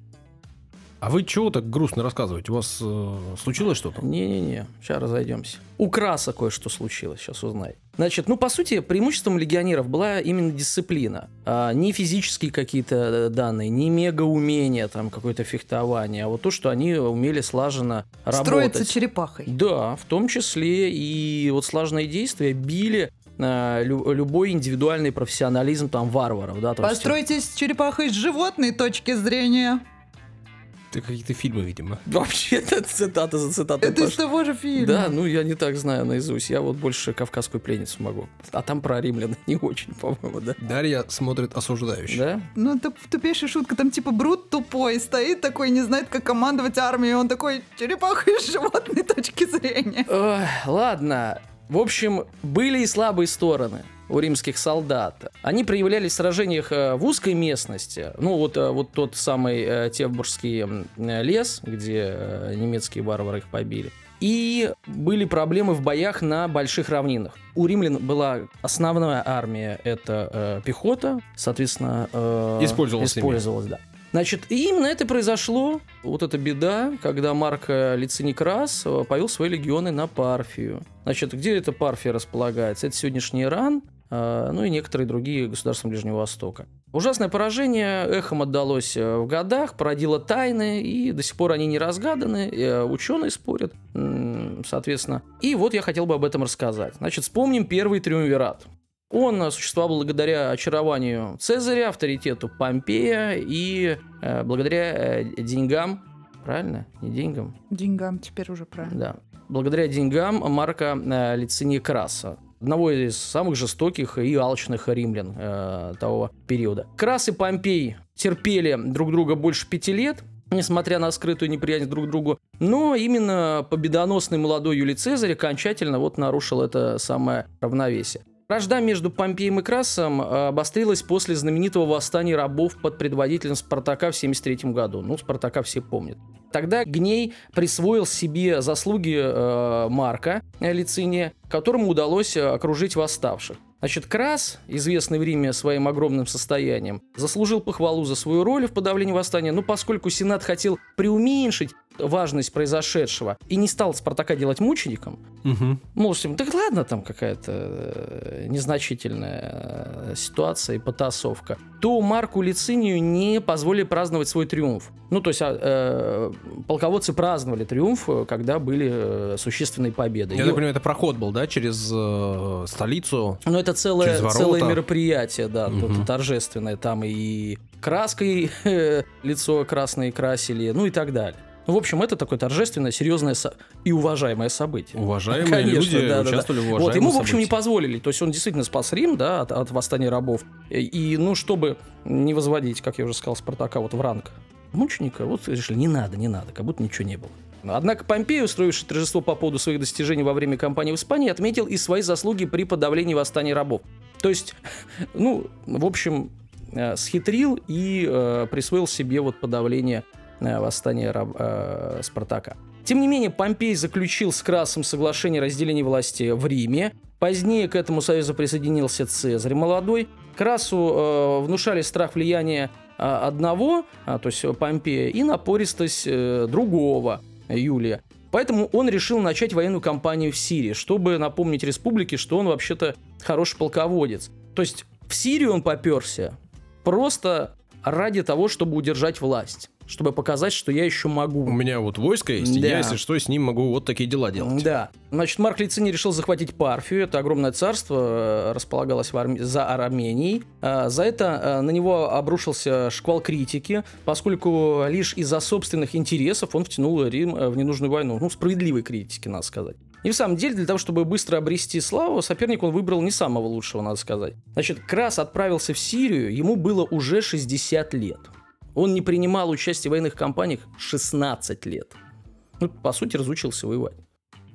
А вы чего так грустно рассказываете? У вас э, случилось что-то? Не-не-не, сейчас разойдемся. У Краса кое-что случилось, сейчас узнай. Значит, ну, по сути, преимуществом легионеров была именно дисциплина. А, не физические какие-то э, данные, не мега-умения, там, какое-то фехтование, а вот то, что они умели слаженно работать. Строиться черепахой. Да, в том числе и вот слаженные действия били э, лю- любой индивидуальный профессионализм там варваров, да, Постройтесь черепахой с животной точки зрения. Это какие-то фильмы, видимо. Вообще, это цитата за цитатой Это из того же фильма. Да, ну я не так знаю наизусть. Я вот больше кавказскую пленницу могу. А там про римлян не очень, по-моему, да? Дарья смотрит осуждающе. Да? Ну, это тупейшая шутка. Там типа Брут тупой стоит такой, не знает, как командовать армией. Он такой, черепаха с животной точки зрения. Ой, ладно. В общем, были и слабые стороны у римских солдат. Они проявлялись в сражениях э, в узкой местности. Ну, вот, э, вот тот самый э, Тевбургский лес, где немецкие варвары их побили. И были проблемы в боях на больших равнинах. У римлян была основная армия, это э, пехота, соответственно... э, Использовалась ими. Использовалась, да. Значит, именно это произошло, вот эта беда, когда Марк э, Лициний Крас э, повел свои легионы на Парфию. Значит, где эта Парфия располагается? Это сегодняшний Иран, э, ну и некоторые другие государства Ближнего Востока. Ужасное поражение эхом отдалось в годах, породило тайны, и до сих пор они не разгаданы, ученые спорят, соответственно. И вот я хотел бы об этом рассказать. Значит, вспомним первый триумвират. Он существовал благодаря очарованию Цезаря, авторитету Помпея и э, благодаря э, деньгам, правильно? Не деньгам, Деньгам теперь уже правильно. да. Благодаря деньгам Марка э, Лициния Краса, одного из самых жестоких и алчных римлян э, того периода. Крас и Помпей терпели друг друга больше пяти лет, несмотря на скрытую неприязнь друг к другу. Но именно победоносный молодой Юлий Цезарь окончательно вот нарушил это самое равновесие. Вражда между Помпеем и Красом э, обострилась после знаменитого восстания рабов под предводителем Спартака в 73 году. Ну, Спартака все помнят. Тогда Гней присвоил себе заслуги э, Марка Лициния, которому удалось окружить восставших. Значит, Крас, известный в Риме своим огромным состоянием, заслужил похвалу за свою роль в подавлении восстания, но поскольку Сенат хотел преуменьшить важность произошедшего и не стал Спартака делать мучеником, Мгм. Мол, так ладно, там какая-то э, незначительная э, ситуация и потасовка, то Марку Лицинию не позволили праздновать свой триумф. Ну, то есть а, э, полководцы праздновали триумф, э, когда были существенные победы. Я И- так понимаю, это проход был, да, через э, столицу? но это целое, целое мероприятие, да, Мгм. тут торжественное. Там и краской лицо красное красили, ну и так далее. Ну, в общем, это такое торжественное, серьезное со- и уважаемое событие. Уважаемые Конечно, люди да, да, да. участвовали в Вот, ему, в общем, не событии. позволили. То есть он действительно спас Рим, да, от, от восстания рабов. И, и, ну, чтобы не возводить, как я уже сказал, Спартака вот в ранг мученика, вот решили, не надо, не надо, как будто ничего не было. Однако Помпей, устроивший торжество по поводу своих достижений во время кампании в Испании, отметил и свои заслуги при подавлении восстания рабов. То есть, ну, в общем, э, схитрил и э, присвоил себе вот подавление э, восстания раб- э, Спартака. Тем не менее, Помпей заключил с Красом соглашение о разделении власти в Риме. Позднее к этому союзу присоединился Цезарь молодой. Красу э, внушали страх влияния э, одного, а, то есть Помпея, и напористость э, другого, Юлия. Поэтому он решил начать военную кампанию в Сирии, чтобы напомнить республике, что он вообще-то хороший полководец. То есть в Сирию он поперся просто ради того, чтобы удержать власть, чтобы показать, что я еще могу. У меня вот войско есть, и Да. я, если что, с ним могу вот такие дела делать. Да. Значит, Марк Лициний решил захватить Парфию. Это огромное царство, э, располагалось в Арме- за Арменией. А, За это э, на него обрушился шквал критики, поскольку лишь из-за собственных интересов он втянул Рим э, в ненужную войну. Ну, справедливой критики, надо сказать. И в самом деле, для того, чтобы быстро обрести славу, соперник он выбрал не самого лучшего, надо сказать. Значит, Крас отправился в Сирию, ему было уже 60 лет. Он не принимал участие в военных кампаниях 16 лет. Ну, по сути, разучился воевать.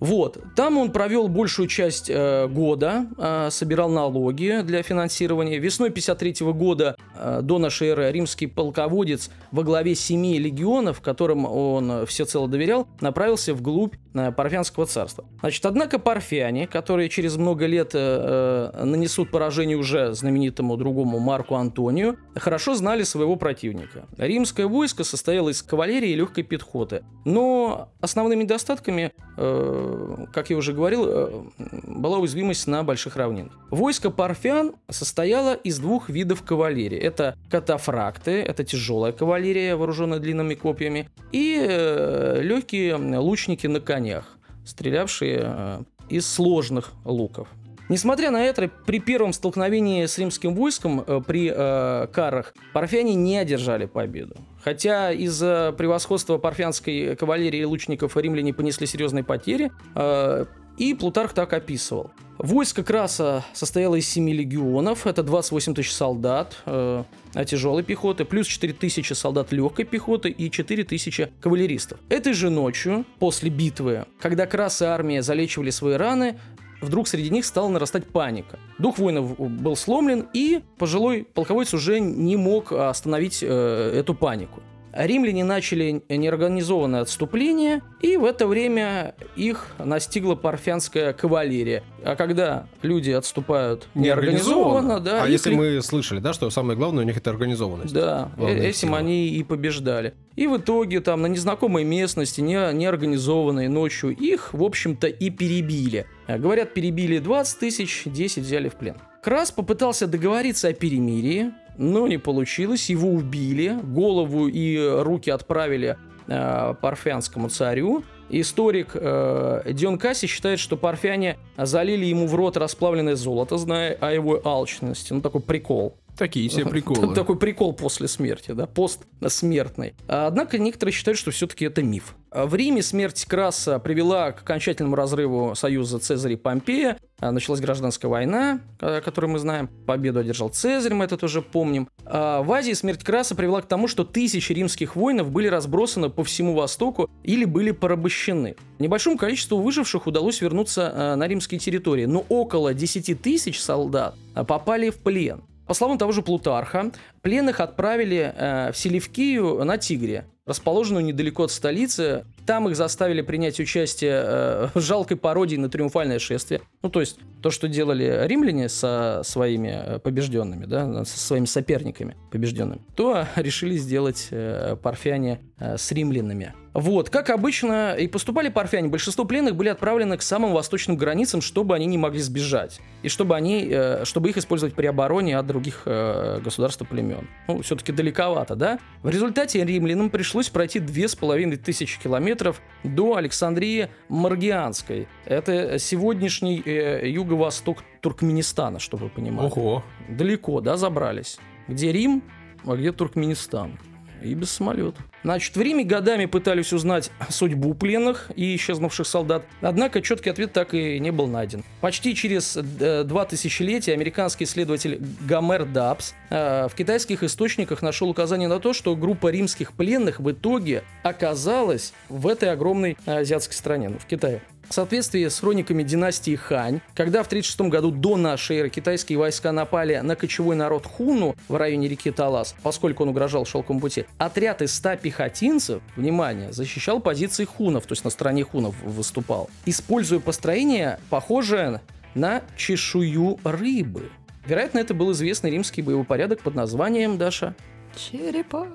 Вот. Там он провел большую часть э, года, э, собирал налоги для финансирования. Весной 53 года э, до нашей эры римский полководец во главе семи легионов, которым он всецело доверял, направился вглубь э, Парфянского царства. Значит, однако парфяне, которые через много лет э, э нанесут поражение уже знаменитому другому Марку Антонию, хорошо знали своего противника. Римское войско состояло из кавалерии и легкой пехоты. Но основными недостатками э, как я уже говорил, э, была уязвимость на больших равнинах. Войско парфян состояло из двух видов кавалерии. Это катафракты, это тяжелая кавалерия, вооруженная длинными копьями, и э, легкие лучники на конях, стрелявшие э, из сложных луков. Несмотря на это, при первом столкновении с римским войском э, при э, Карах парфяне не одержали победу. Хотя из-за превосходства парфянской кавалерии лучников римляне понесли серьезные потери, э, и Плутарх так описывал. Войско Краса состояло из 7 легионов, это 28 тысяч солдат э, тяжелой пехоты, плюс 4 тысячи солдат легкой пехоты и 4 тысячи кавалеристов. Этой же ночью, после битвы, когда Крас и армия залечивали свои раны, вдруг среди них стала нарастать паника. Дух воинов был сломлен, и пожилой полководец уже не мог остановить э, эту панику. Римляне начали неорганизованное отступление, и в это время их настигла парфянская кавалерия. А когда люди отступают неорганизованно, да... А если ли... мы слышали, да, что самое главное у них это организованность. Да, э, этим сила. они и побеждали. И в итоге там на незнакомой местности, не, неорганизованной ночью, их, в общем-то, и перебили. А, говорят, перебили 20 тысяч, 10 взяли в плен. Крас попытался договориться о перемирии, но не получилось, его убили, голову и руки отправили э, парфянскому царю. Историк э, Дион Касси считает, что парфяне залили ему в рот расплавленное золото, зная о его алчности. Ну, такой прикол. Такие себе приколы. Такой прикол после смерти, да, постсмертный. Однако некоторые считают, что все-таки это миф. В Риме смерть Краса привела к окончательному разрыву союза Цезаря и Помпея. Началась гражданская война, которую мы знаем. Победу одержал Цезарь, мы это тоже помним. А в Азии смерть Краса привела к тому, что тысячи римских воинов были разбросаны по всему Востоку или были порабощены. Небольшому количеству выживших удалось вернуться а, на римские территории, но около 10 тысяч солдат а, попали в плен. По словам того же Плутарха, пленных отправили э, в Селевкию на Тигре, расположенную недалеко от столицы. Там их заставили принять участие э, в жалкой пародии на триумфальное шествие. Ну, то есть то, что делали римляне со своими э, побежденными, да, со своими соперниками побежденными, то решили сделать э, парфяне э, с римлянами. Вот, как обычно и поступали парфяне, большинство пленных были отправлены к самым восточным границам, чтобы они не могли сбежать. И чтобы, они, э, чтобы их использовать при обороне от других э, государств и племен. Ну, все-таки далековато, да? В результате римлянам пришлось пройти две с половиной тысячи километров до Александрии Маргианской. Это сегодняшний э, юго-восток Туркменистана, чтобы вы понимали. Ого. Далеко, да, забрались. Где Рим, а где Туркменистан и без самолета. Значит, в Риме годами пытались узнать судьбу пленных и исчезнувших солдат, однако четкий ответ так и не был найден. Почти через э, два тысячелетия американский исследователь Гомер Дабс э, в китайских источниках нашел указание на то, что группа римских пленных в итоге оказалась в этой огромной азиатской стране, ну, в Китае. В соответствии с хрониками династии Хань, когда в 1936 году до нашей эры китайские войска напали на кочевой народ Хуну в районе реки Талас, поскольку он угрожал шелковому пути, отряд из 100 пехотинцев, внимание, защищал позиции хунов, то есть на стороне хунов выступал, используя построение, похожее на чешую рыбы. Вероятно, это был известный римский боевой порядок под названием, Даша? Черепах.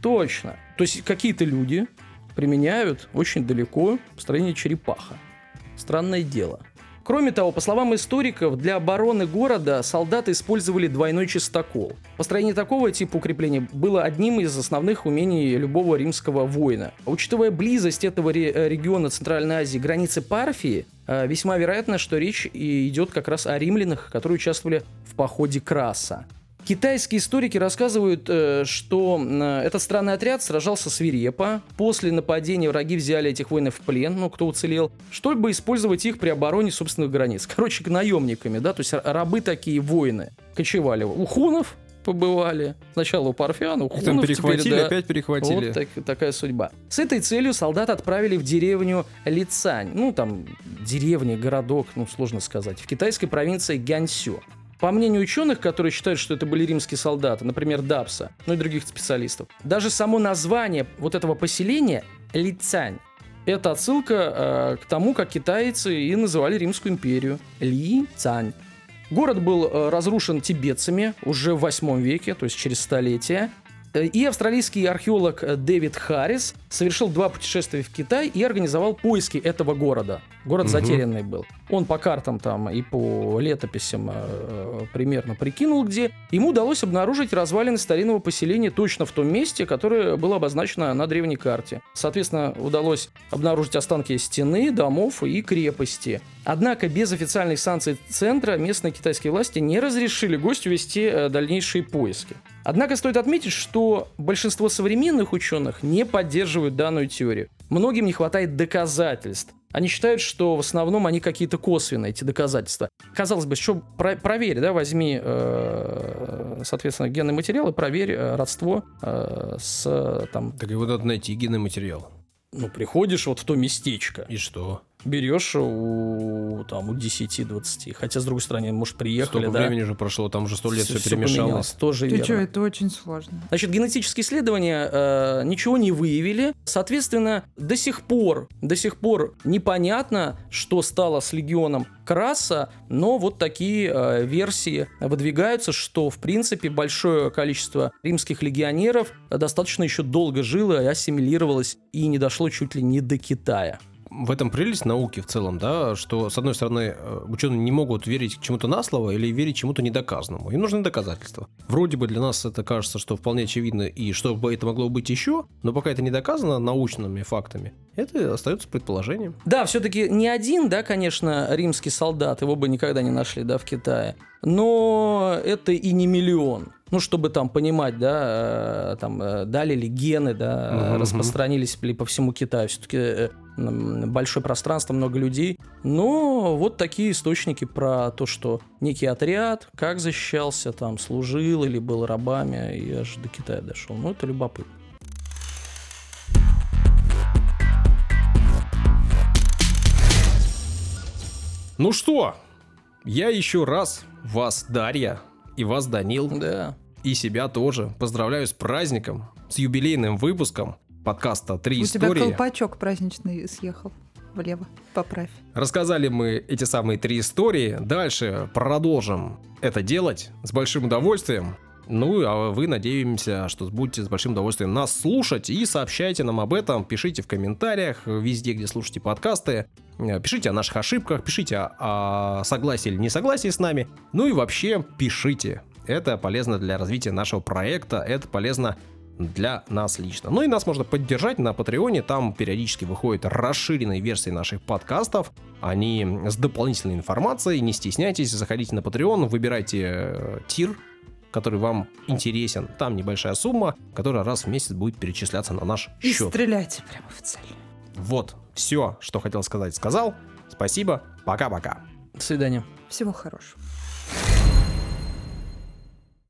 Точно. То есть какие-то люди применяют очень далеко построение черепаха. Странное дело. Кроме того, по словам историков, для обороны города солдаты использовали двойной чистокол. Построение такого типа укрепления было одним из основных умений любого римского воина. Учитывая близость этого региона Центральной Азии границы Парфии, э, весьма вероятно, что речь идет как раз о римлянах, которые участвовали в походе Краса. Китайские историки рассказывают, э, что э, этот странный отряд сражался свирепо. После нападения враги взяли этих воинов в плен, ну, кто уцелел, чтобы использовать их при обороне собственных границ. Короче, наемниками, да, то есть рабы такие воины кочевали у хунов побывали. Сначала у парфян, у Их там хунов, перехватили, теперь, да. опять перехватили. Вот так- такая судьба. С этой целью солдат отправили в деревню Лицань. Ну, там, деревня, городок, ну, сложно сказать. В китайской провинции Гянсю. По мнению ученых, которые считают, что это были римские солдаты, например, Дапса, ну и других специалистов, даже само название вот этого поселения Лицань это отсылка э, к тому, как китайцы и называли Римскую империю. Ли Цань. Город был э, разрушен тибетцами уже в 8 веке, то есть через столетия. Э, И австралийский археолог э, Дэвид Харрис совершил два путешествия в Китай и организовал поиски этого города. Город Мгм. затерянный был. Он по картам там и по летописям э, примерно прикинул, где. Ему удалось обнаружить развалины старинного поселения точно в том месте, которое было обозначено на древней карте. Соответственно, удалось обнаружить останки стены, домов и крепости. Однако без официальных санкций центра местные китайские власти не разрешили гостю вести э, дальнейшие поиски. Однако стоит отметить, что большинство современных ученых не поддерживают данную теорию. Многим не хватает доказательств. Они считают, что в основном они какие-то косвенные, эти доказательства. Казалось бы, что про- проверь, да, возьми, э, соответственно, генный материал и проверь э, родство э, с, там, Так его надо найти, генный материал. ну, приходишь вот в то местечко, И что? Берешь у, там, у 10-20, хотя, с другой стороны, может, приехали, Столько да, времени уже прошло, там уже сто лет все, всё перемешалось. тоже Ты верно. что, это очень сложно. Значит, генетические исследования э, ничего не выявили. Соответственно, до сих пор, до сих пор непонятно, что стало с легионом Краса, но вот такие э, версии выдвигаются, что, в принципе, большое количество римских легионеров достаточно еще долго жило и ассимилировалось и не дошло чуть ли не до Китая. В этом прелесть науки в целом, да, что, с одной стороны, э, ученые не могут верить чему-то на слово или верить чему-то недоказанному. Им нужны доказательства. Вроде бы для нас это кажется, что вполне очевидно, и что бы это могло быть еще, но пока это не доказано научными фактами, это остается предположением. Да, все-таки не один, да, конечно, римский солдат, его бы никогда не нашли, да, в Китае. Но это и не миллион. Ну, чтобы там понимать, да, э, там, э, дали ли гены, да, э, Мгм. распространились ли по всему Китаю. Все-таки большое пространство, много людей. Но вот такие источники про то, что некий отряд, как защищался, там, служил или был рабами, и аж до Китая дошел. Ну, это любопытно. Ну что, я еще раз вас, Дарья, и вас, Данил, Да. И себя тоже поздравляю с праздником, с юбилейным выпуском подкаста «Три У тебя истории». колпачок праздничный съехал влево. Поправь. Рассказали мы эти самые три истории. Дальше продолжим это делать с большим удовольствием. Ну, а вы, надеемся, что будете с большим удовольствием нас слушать и сообщайте нам об этом, пишите в комментариях, везде, где слушаете подкасты, Э, пишите о наших ошибках, пишите о, о согласии или несогласии с нами, ну и вообще пишите. Это полезно для развития нашего проекта, это полезно для нас лично. Ну и нас можно поддержать на Патреоне, там периодически выходят расширенные версии наших подкастов, они с дополнительной информацией, не стесняйтесь, заходите на Patreon, выбирайте э, тир, который вам интересен. Там небольшая сумма, которая раз в месяц будет перечисляться на наш И счет. стреляйте прямо в цель. Вот, все, что хотел сказать, сказал. Спасибо, пока-пока. До свидания. Всего хорошего.